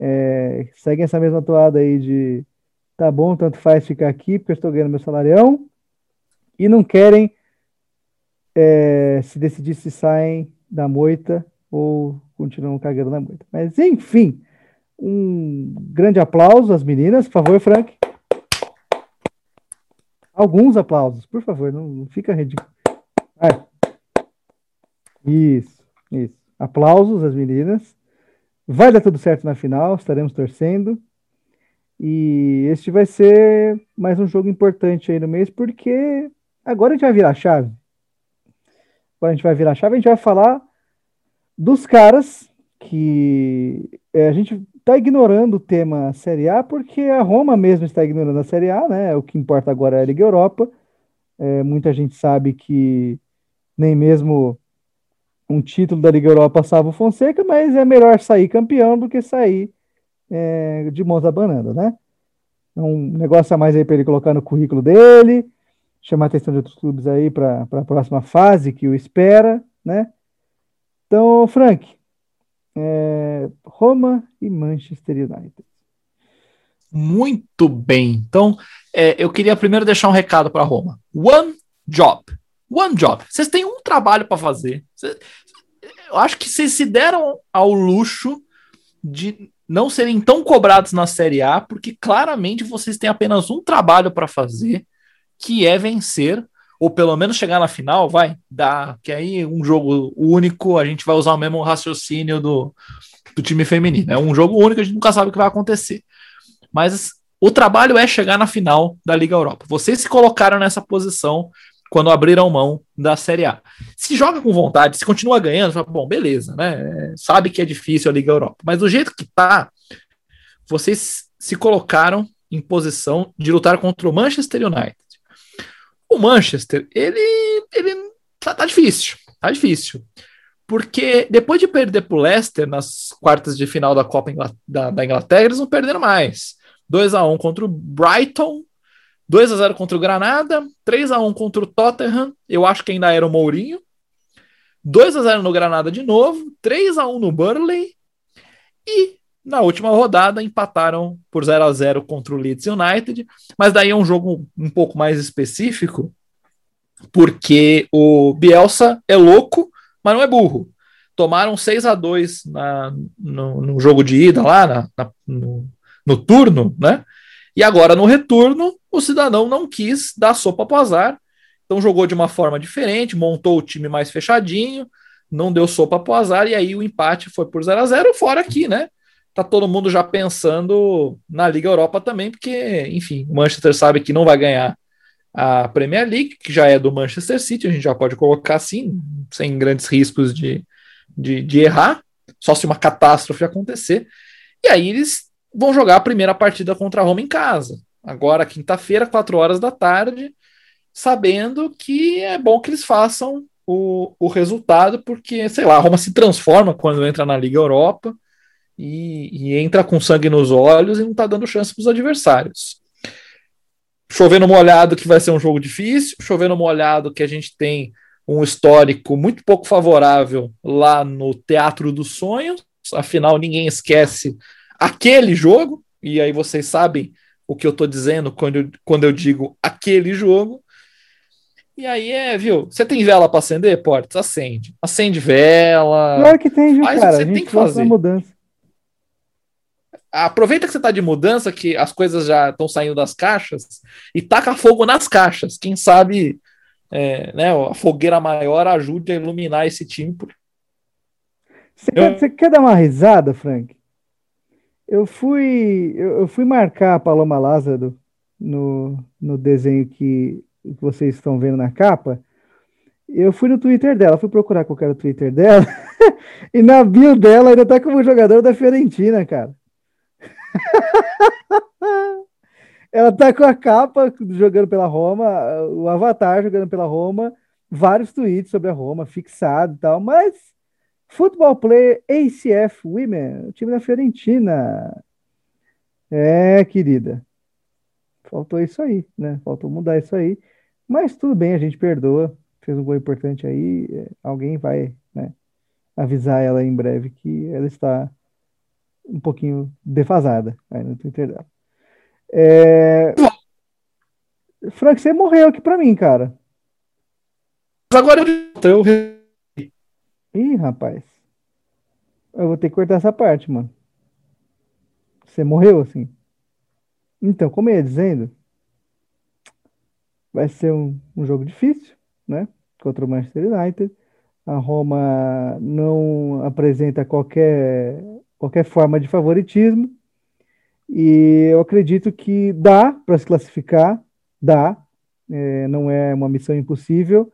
é, seguem essa mesma toada aí de tá bom, tanto faz ficar aqui, porque eu estou ganhando meu salarião, e não querem é, se decidir se saem da moita ou continuam cagando na moita. Mas, enfim, um grande aplauso às meninas, por favor, Frank. Alguns aplausos, por favor, não, não fica ridículo. Vai. Isso, isso. Aplausos às meninas. Vai dar tudo certo na final, estaremos torcendo. E este vai ser mais um jogo importante aí no mês, porque agora a gente vai virar chave. Agora a gente vai virar chave, a gente vai falar dos caras que é, a gente está ignorando o tema Série A, porque a Roma mesmo está ignorando a Série A, né? O que importa agora é a Liga Europa. É, muita gente sabe que nem mesmo um título da Liga Europa salva o Fonseca, mas é melhor sair campeão do que sair é, de mãos abanando, né? É um negócio a mais aí para ele colocar no currículo dele, chamar a atenção de outros clubes aí para a próxima fase que o espera, né? Então, Frank, é, Roma e Manchester United. Muito bem. Então, é, eu queria primeiro deixar um recado para Roma. One job. One job. Vocês têm um trabalho para fazer. Cês, eu acho que vocês se deram ao luxo de não serem tão cobrados na Série A, porque claramente vocês têm apenas um trabalho para fazer, que é vencer, ou pelo menos chegar na final, vai, dá, que aí um jogo único, a gente vai usar o mesmo raciocínio do, do time feminino. É um jogo único, a gente nunca sabe o que vai acontecer. Mas o trabalho é chegar na final da Liga Europa. Vocês se colocaram nessa posição quando abriram mão da Série A. Se joga com vontade, se continua ganhando, fala, bom, beleza, né? Sabe que é difícil a Liga Europa. Mas do jeito que tá, vocês se colocaram em posição de lutar contra o Manchester United. O Manchester, ele, ele tá, tá difícil, tá difícil. Porque depois de perder para o Leicester nas quartas de final da Copa da, da Inglaterra, eles não perderam mais. 2 a 1 contra o Brighton 2 a 0 contra o Granada, 3 a 1 contra o Tottenham, eu acho que ainda era o Mourinho. 2 a 0 no Granada de novo, 3 a 1 no Burnley e na última rodada empataram por 0 a 0 contra o Leeds United, mas daí é um jogo um pouco mais específico, porque o Bielsa é louco, mas não é burro. Tomaram 6 a 2 na, no, no jogo de ida lá, na, na, no, no turno, né? E agora, no retorno, o cidadão não quis dar sopa para azar, então jogou de uma forma diferente, montou o time mais fechadinho, não deu sopa para azar, e aí o empate foi por 0 a 0 fora aqui, né? Tá todo mundo já pensando na Liga Europa também, porque, enfim, o Manchester sabe que não vai ganhar a Premier League, que já é do Manchester City, a gente já pode colocar assim, sem grandes riscos de, de, de errar, só se uma catástrofe acontecer. E aí eles vão jogar a primeira partida contra a Roma em casa. Agora, quinta-feira, 4 horas da tarde, sabendo que é bom que eles façam o, o resultado, porque, sei lá, a Roma se transforma quando entra na Liga Europa e, e entra com sangue nos olhos e não está dando chance para os adversários. Chovendo molhado que vai ser um jogo difícil, chovendo molhado que a gente tem um histórico muito pouco favorável lá no Teatro dos Sonhos, afinal ninguém esquece aquele jogo, e aí vocês sabem o que eu tô dizendo quando eu, quando eu digo aquele jogo. E aí é, viu? Você tem vela para acender, Portes? Acende. Acende vela. Claro que tem, viu, cara? O que você tem que fazer. Mudança. Aproveita que você tá de mudança, que as coisas já estão saindo das caixas, e taca fogo nas caixas. Quem sabe é, né, a fogueira maior ajude a iluminar esse time, Você, eu... quer, você quer dar uma risada, Frank? Eu fui, eu, fui marcar a Paloma Lázaro no, no desenho que, que vocês estão vendo na capa. Eu fui no Twitter dela, fui procurar qual era o Twitter dela, e na bio dela ainda tá como jogador da Fiorentina, cara. Ela tá com a capa jogando pela Roma, o avatar jogando pela Roma, vários tweets sobre a Roma, fixado e tal, mas Football Player ACF Women, o time da Fiorentina. É, querida. Faltou isso aí, né? Faltou mudar isso aí. Mas tudo bem, a gente perdoa. Fez um gol importante aí. É, alguém vai né, avisar ela em breve que ela está um pouquinho defasada aí no Twitter dela. É... Frank, você morreu aqui pra mim, cara. Agora eu. Ih, rapaz. Eu vou ter que cortar essa parte, mano. Você morreu assim? Então, como eu ia dizendo, vai ser um, um jogo difícil, né? Contra o Manchester United. A Roma não apresenta qualquer, qualquer forma de favoritismo. E eu acredito que dá para se classificar, dá, é, não é uma missão impossível.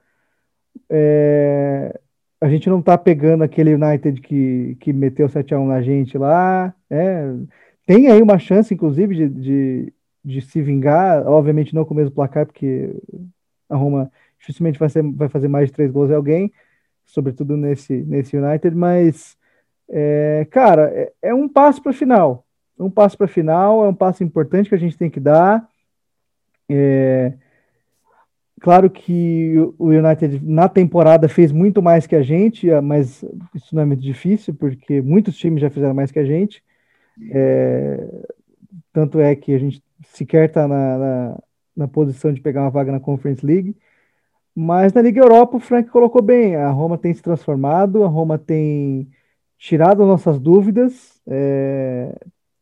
É, a gente não está pegando aquele United que, que meteu 7x1 na gente lá. É, tem aí uma chance, inclusive, de, de, de, se vingar, obviamente não com o mesmo placar, porque a Roma dificilmente vai, ser, vai fazer mais de três gols em alguém, sobretudo nesse, nesse United, mas, é, cara, é, é um passo para a final um passo para a final, é um passo importante que a gente tem que dar. É, claro que o United na temporada fez muito mais que a gente, mas isso não é muito difícil, porque muitos times já fizeram mais que a gente. É, tanto é que a gente sequer está na, na, na, posição de pegar uma vaga na Conference League. Mas na Liga Europa, o Frank colocou bem. A Roma tem se transformado, a Roma tem tirado nossas dúvidas, é,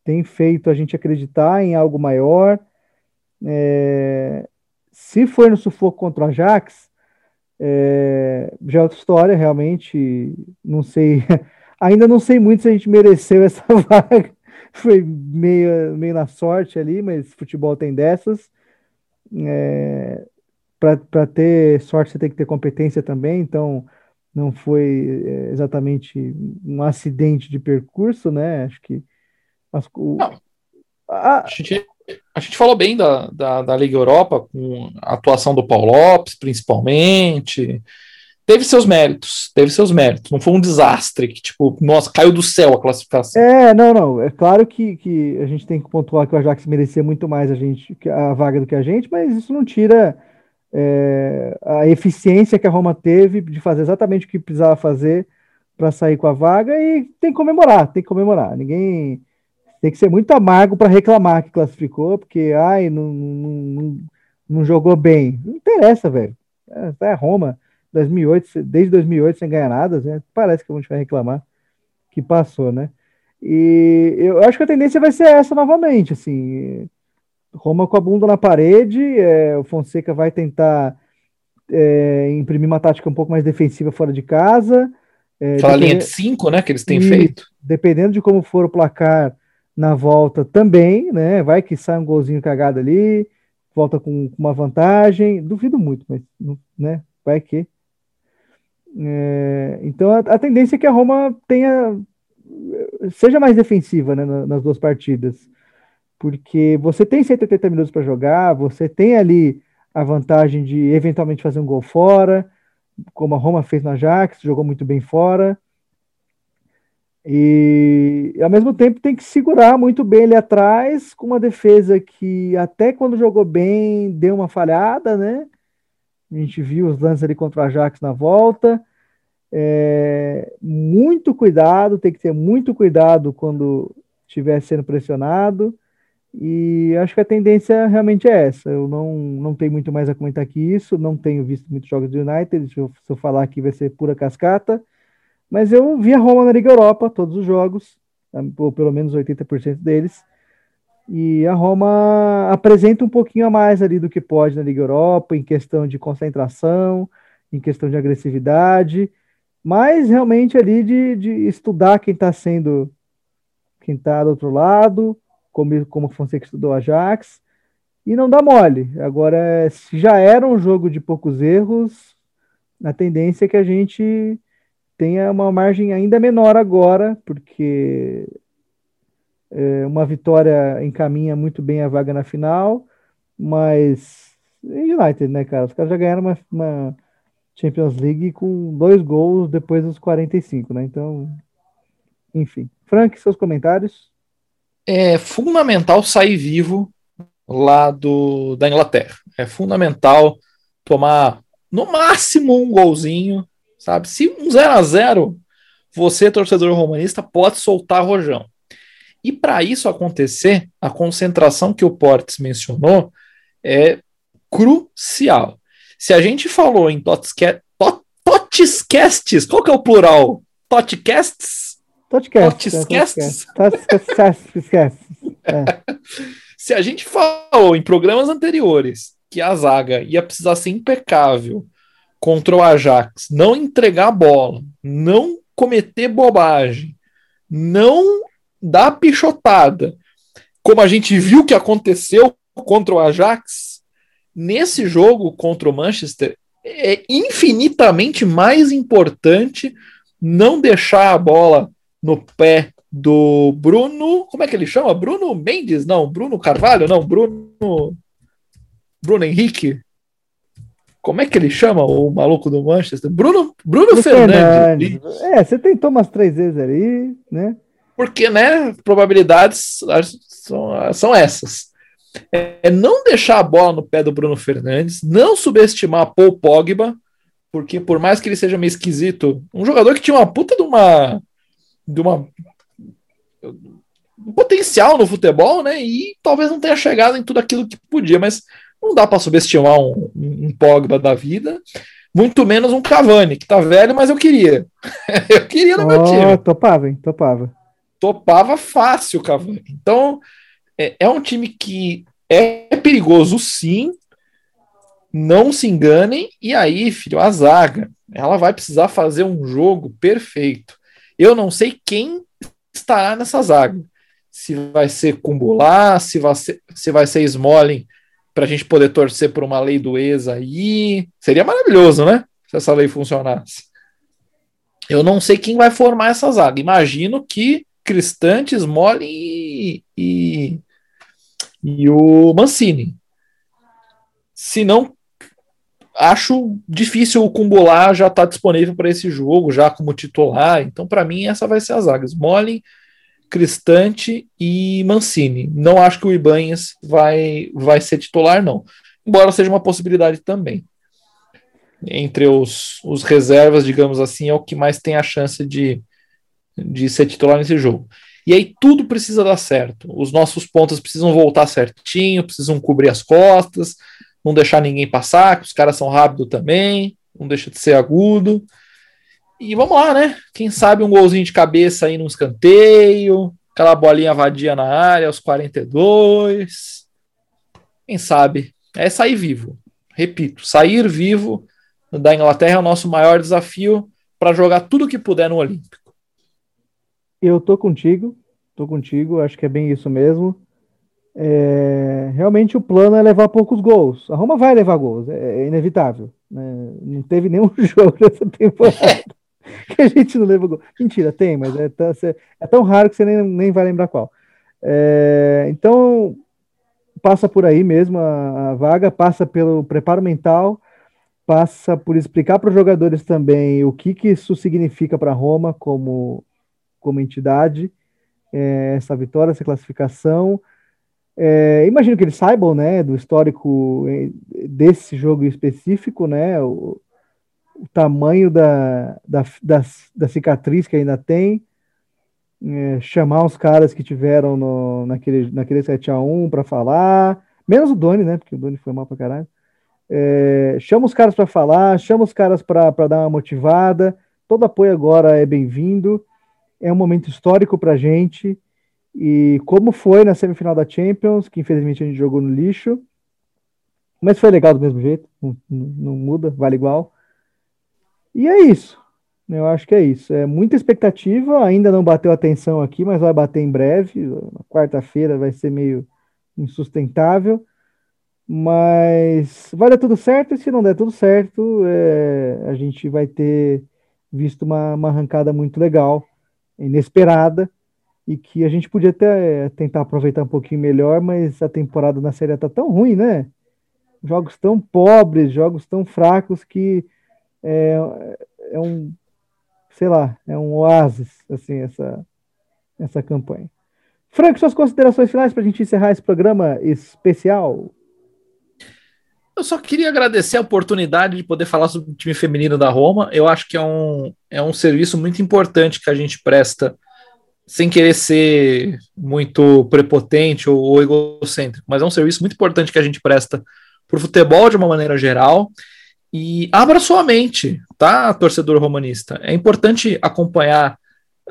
tem feito a gente acreditar em algo maior. É, se for no sufoco contra o Ajax, é, já é outra história, realmente. Não sei, ainda não sei muito se a gente mereceu essa vaga. Foi meio, meio na sorte ali, mas futebol tem dessas. É, Para ter sorte, você tem que ter competência também, então não foi é, exatamente um acidente de percurso, né? Acho que mas, o, a, a, gente, a gente falou bem da, da, da Liga Europa, com a atuação do Paulo Lopes, principalmente. Teve seus méritos, teve seus méritos. Não foi um desastre que, tipo, nossa, caiu do céu a classificação. É, não, não. É claro que, que a gente tem que pontuar que o Ajax merecia muito mais a gente a vaga do que a gente, mas isso não tira é, a eficiência que a Roma teve de fazer exatamente o que precisava fazer para sair com a vaga e tem que comemorar, tem que comemorar. Ninguém tem que ser muito amargo para reclamar que classificou, porque ai, não, não, não, não jogou bem. Não interessa, velho. É, é Roma, 2008, desde 2008 sem ganhar nada, né? parece que a gente vai reclamar que passou, né? E eu acho que a tendência vai ser essa novamente, assim, Roma com a bunda na parede, é, o Fonseca vai tentar é, imprimir uma tática um pouco mais defensiva fora de casa. É, Aquela linha de cinco, né, que eles têm e, feito. Dependendo de como for o placar, na volta também, né? Vai que sai um golzinho cagado ali, volta com, uma vantagem. Duvido muito, mas né? Vai que. É, então a, a, tendência é que a Roma tenha seja mais defensiva né, nas duas partidas, porque você tem 180 minutos para jogar, você tem ali a vantagem de eventualmente fazer um gol fora, como a Roma fez na Ajax, jogou muito bem fora. E ao mesmo tempo tem que segurar muito bem ali atrás, com uma defesa que até quando jogou bem deu uma falhada, né? A gente viu os lances ali contra o Ajax na volta. É, muito cuidado, tem que ter muito cuidado quando estiver sendo pressionado. E acho que a tendência realmente é essa. Eu não, não tenho muito mais a comentar que isso, não tenho visto muitos jogos do United. Se eu, se eu falar aqui vai ser pura cascata. Mas eu vi a Roma na Liga Europa, todos os jogos, ou pelo menos 80% deles. E a Roma apresenta um pouquinho a mais ali do que pode na Liga Europa, em questão de concentração, em questão de agressividade. mas realmente ali de, de estudar quem está sendo, quem está do outro lado, como, como Fonseca estudou Ajax, e não dá mole. Agora, se já era um jogo de poucos erros, a tendência é que a gente tenha uma margem ainda menor agora, porque é, uma vitória encaminha muito bem a vaga na final, mas United, né, cara? Os caras já ganharam uma, uma Champions League com dois gols depois dos 45, né? Então, enfim. Frank, seus comentários? É fundamental sair vivo lá do, da Inglaterra. É fundamental tomar no máximo um golzinho, sabe? Se um 0 a 0 você, torcedor romanista, pode soltar rojão. E para isso acontecer, a concentração que o Portes mencionou é crucial. Se a gente falou em Totscasts, qual que é o plural? Totcasts? Totcasts. Totcasts. Se a gente falou em programas anteriores que a zaga ia precisar ser impecável contra o Ajax, não entregar a bola, não cometer bobagem, não dar pichotada, como a gente viu que aconteceu contra o Ajax, nesse jogo contra o Manchester, é infinitamente mais importante não deixar a bola no pé do Bruno. Como é que ele chama? Bruno Mendes? Não, Bruno Carvalho? Não, Bruno. Bruno Henrique? Como é que ele chama o maluco do Manchester? Bruno, Bruno, Bruno Fernandes. Fernandes. É, você tentou umas três vezes ali, né? Porque, né, probabilidades são, são essas. É não deixar a bola no pé do Bruno Fernandes, não subestimar Paul Pogba, porque por mais que ele seja meio esquisito, um jogador que tinha uma puta de uma de uma um potencial no futebol, né? E talvez não tenha chegado em tudo aquilo que podia, mas não dá para subestimar um, um, Pogba da vida, muito menos um Cavani, que tá velho, mas eu queria. eu queria no oh, meu time. Topava, hein? Topava. Topava fácil o Cavani. Então, é, é um time que é perigoso, sim. Não se enganem. E aí, filho, a zaga, ela vai precisar fazer um jogo perfeito. Eu não sei quem estará nessa zaga. Se vai ser Kumbular, se vai ser, se vai ser Smalling, para a gente poder torcer por uma lei do ex aí. Seria maravilhoso, né? Se essa lei funcionasse. Eu não sei quem vai formar essa zaga. Imagino que Cristante, Smalling e, e, e o Mancini. Se não, acho difícil o Kumbular já estar tá disponível para esse jogo, já como titular. Então, para mim, essa vai ser a zaga. Smalling, Cristante e Mancini. Não acho que o Ibanhes vai, vai ser titular, não. Embora seja uma possibilidade também. Entre os, os reservas, digamos assim, é o que mais tem a chance de, de ser titular nesse jogo. E aí tudo precisa dar certo. Os nossos pontos precisam voltar certinho, precisam cobrir as costas, não deixar ninguém passar, que os caras são rápidos também, não deixa de ser agudo. E vamos lá, né? Quem sabe um golzinho de cabeça aí num escanteio, aquela bolinha vadia na área aos 42. Quem sabe? É sair vivo. Repito, sair vivo da Inglaterra é o nosso maior desafio para jogar tudo que puder no Olímpico. Eu tô contigo, tô contigo, acho que é bem isso mesmo. É, realmente o plano é levar poucos gols. A Roma vai levar gols, é, é inevitável. Né? Não teve nenhum jogo nessa temporada. que a gente não lembra gol. Mentira, tem, mas é tão, é tão raro que você nem, nem vai lembrar qual. É, então, passa por aí mesmo a, a, vaga, passa pelo preparo mental, passa por explicar para os jogadores também o que, que isso significa para Roma como, como entidade, é, essa vitória, essa classificação. É, imagino que eles saibam, né, do histórico é, desse jogo específico, né, o, o tamanho da, da, da, da, cicatriz que ainda tem, é, chamar os caras que tiveram no, naquele, naquele 7x1 para falar, menos o Doni, né? Porque o Doni foi mal pra caralho. É, chama os caras para falar, chama os caras para dar uma motivada. Todo apoio agora é bem-vindo. É um momento histórico para gente. E como foi na semifinal da Champions, que infelizmente a gente jogou no lixo, mas foi legal do mesmo jeito, não, não, muda, vale igual. E é isso. Eu acho que é isso. É muita expectativa, ainda não bateu atenção aqui, mas vai bater em breve. Quarta-feira vai ser meio insustentável. Mas vai dar tudo certo, e se não der tudo certo, é, a gente vai ter visto uma, uma arrancada muito legal, inesperada, e que a gente podia até é, tentar aproveitar um pouquinho melhor, mas a temporada na Série está tão ruim, né? Jogos tão pobres, jogos tão fracos que é, é um, sei lá, é um oásis, assim, essa, essa campanha. Frank, suas considerações finais para a gente encerrar esse programa especial? Eu só queria agradecer a oportunidade de poder falar sobre o time feminino da Roma. Eu acho que é um, é um serviço muito importante que a gente presta, sem querer ser muito prepotente ou, ou egocêntrico, mas é um serviço muito importante que a gente presta para o futebol de uma maneira geral. E abra sua mente, tá, torcedor romanista? É importante acompanhar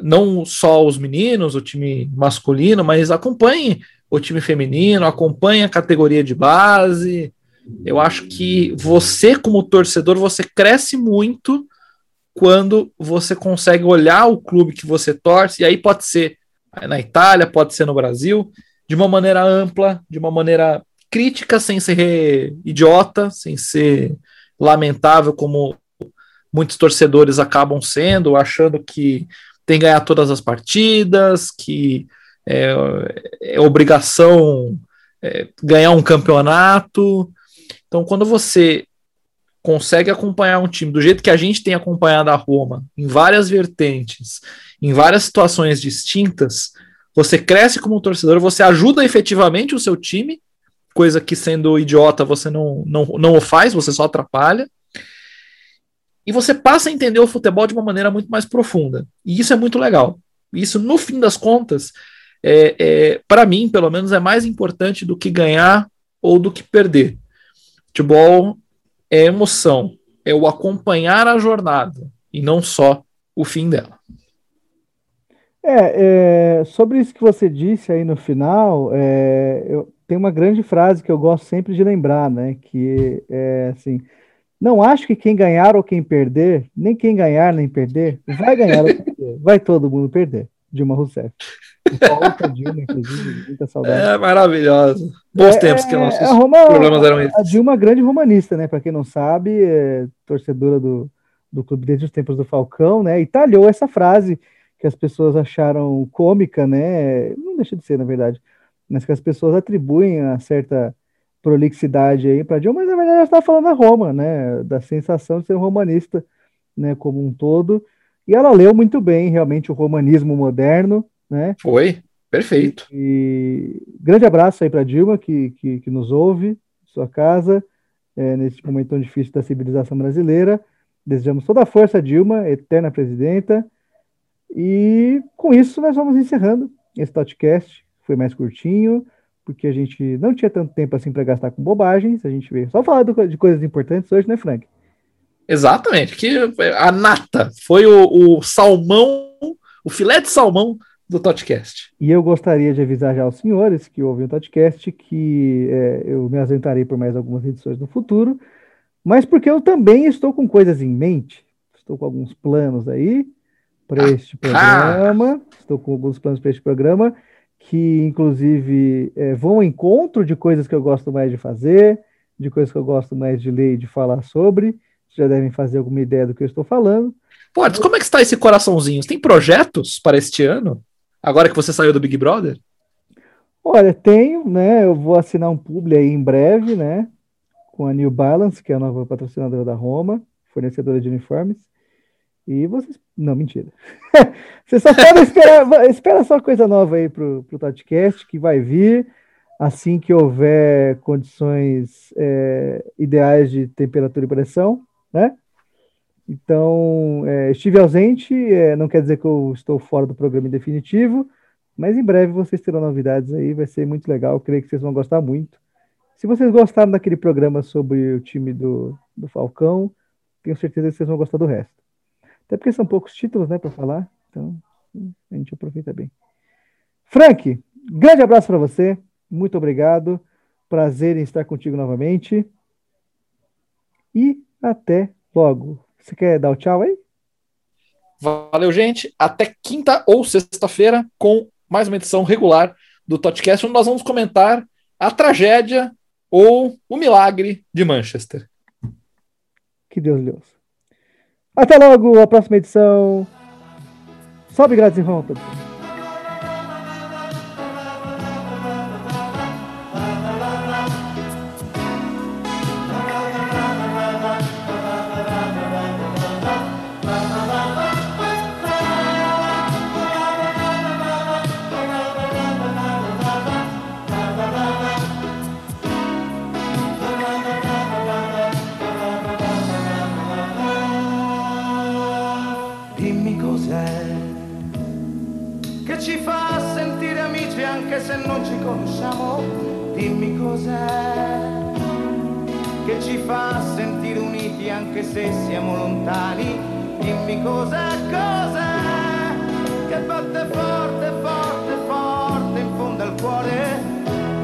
não só os meninos, o time masculino, mas acompanhe o time feminino, acompanhe a categoria de base eu acho que você, como torcedor, você cresce muito quando você consegue olhar o clube que você torce, e aí pode ser na Itália, pode ser no Brasil, de uma maneira ampla, de uma maneira crítica, sem ser idiota, sem ser lamentável, como muitos torcedores acabam sendo, achando que tem que ganhar todas as partidas, que é, é obrigação é, ganhar um campeonato. Então, quando você consegue acompanhar um time do jeito que a gente tem acompanhado a Roma, em várias vertentes, em várias situações distintas, você cresce como torcedor, você ajuda efetivamente o seu time, coisa que sendo idiota você não, não, não o faz, você só atrapalha. E você passa a entender o futebol de uma maneira muito mais profunda. E isso é muito legal. Isso, no fim das contas, é, é para mim, pelo menos, é mais importante do que ganhar ou do que perder. Futebol é emoção, é o acompanhar a jornada e não só o fim dela. É, é sobre isso que você disse aí no final, é, eu, tem uma grande frase que eu gosto sempre de lembrar, né? Que é assim: não acho que quem ganhar ou quem perder, nem quem ganhar nem perder, vai ganhar ou perder, vai todo mundo perder. Dilma Rousseff. Dilma, inclusive, muita saudade. É maravilhoso. Bons é, tempos que nossos a Roma, programas eram esses. A Dilma é grande romanista, né? Para quem não sabe, é torcedora do, do clube desde os tempos do Falcão, né? E talhou essa frase que as pessoas acharam cômica, né? Não deixa de ser, na verdade, mas que as pessoas atribuem a certa prolixidade aí para Dilma, mas na verdade ela estava falando da Roma, né? Da sensação de ser um romanista, né? Como um todo. E ela leu muito bem, realmente, o romanismo moderno, né? Foi, perfeito. E, e grande abraço aí para Dilma, que, que, que, nos ouve, sua casa, é, nesse momento tão difícil da civilização brasileira. Desejamos toda a força, Dilma, eterna presidenta. E com isso nós vamos encerrando esse podcast. Foi mais curtinho, porque a gente não tinha tanto tempo assim para gastar com bobagens. A gente veio só falar do, de coisas importantes hoje, né, Frank? Exatamente, que a nata foi o, o salmão, o filé de salmão do Totcast. E eu gostaria de avisar já aos senhores que ouvem o Totcast que é, eu me ausentarei por mais algumas edições no futuro, mas porque eu também estou com coisas em mente, estou com alguns planos aí para ah, este programa, ah. estou com alguns planos para este programa que inclusive é, vão ao encontro de coisas que eu gosto mais de fazer, de coisas que eu gosto mais de ler e de falar sobre já devem fazer alguma ideia do que eu estou falando. Pode, como é que está esse coraçãozinho? Tem projetos para este ano? Agora que você saiu do Big Brother? Olha, tenho, né? Eu vou assinar um publi aí em breve, né? Com a New Balance, que é a nova patrocinadora da Roma, fornecedora de uniformes. E vocês. Não, mentira. vocês só podem esperar. espera só coisa nova aí pro, pro podcast, que vai vir assim que houver condições é, ideais de temperatura e pressão né? Então, é, estive ausente, é, não quer dizer que eu estou fora do programa em definitivo, mas em breve vocês terão novidades aí, vai ser muito legal, creio que vocês vão gostar muito. Se vocês gostaram daquele programa sobre o time do, do Falcão, tenho certeza que vocês vão gostar do resto. Até porque são poucos títulos, né, para falar, então a gente aproveita bem. Frank, grande abraço para você, muito obrigado, prazer em estar contigo novamente. E até logo. Você quer dar o tchau aí? Valeu, gente. Até quinta ou sexta-feira com mais uma edição regular do Totcast, onde nós vamos comentar a tragédia ou o milagre de Manchester. Que Deus Deus. Até logo, a próxima edição. Sobe grátis e rompa.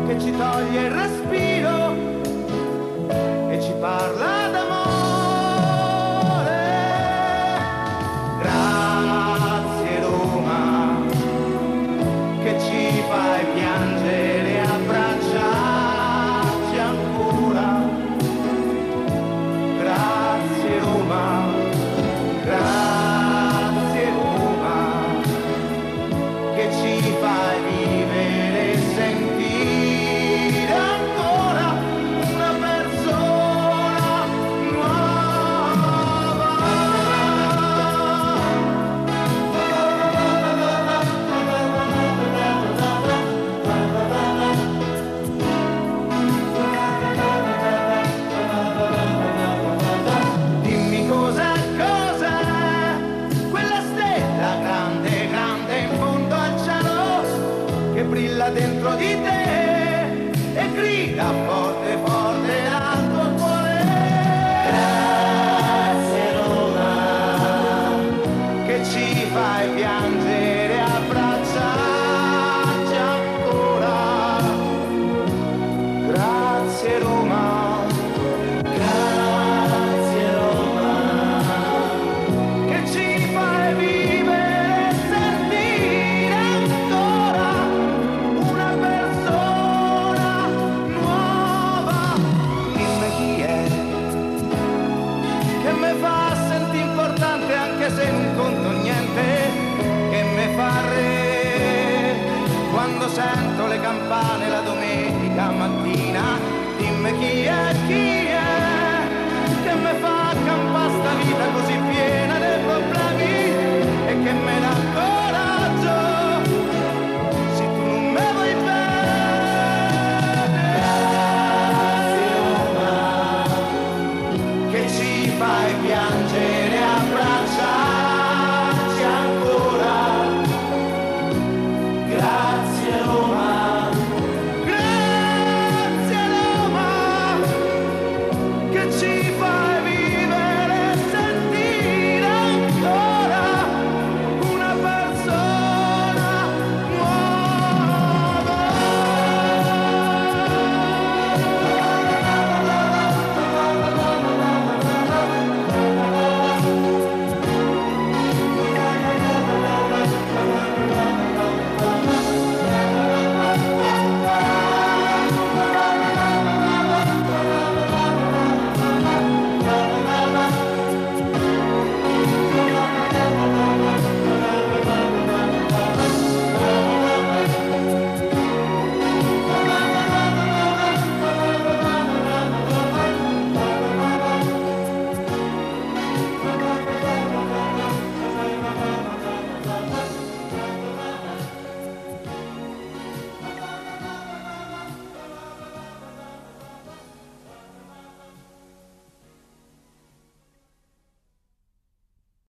Che ci toglie il respiro e ci parla chi è, chi è, che mi fa campare sta vita così.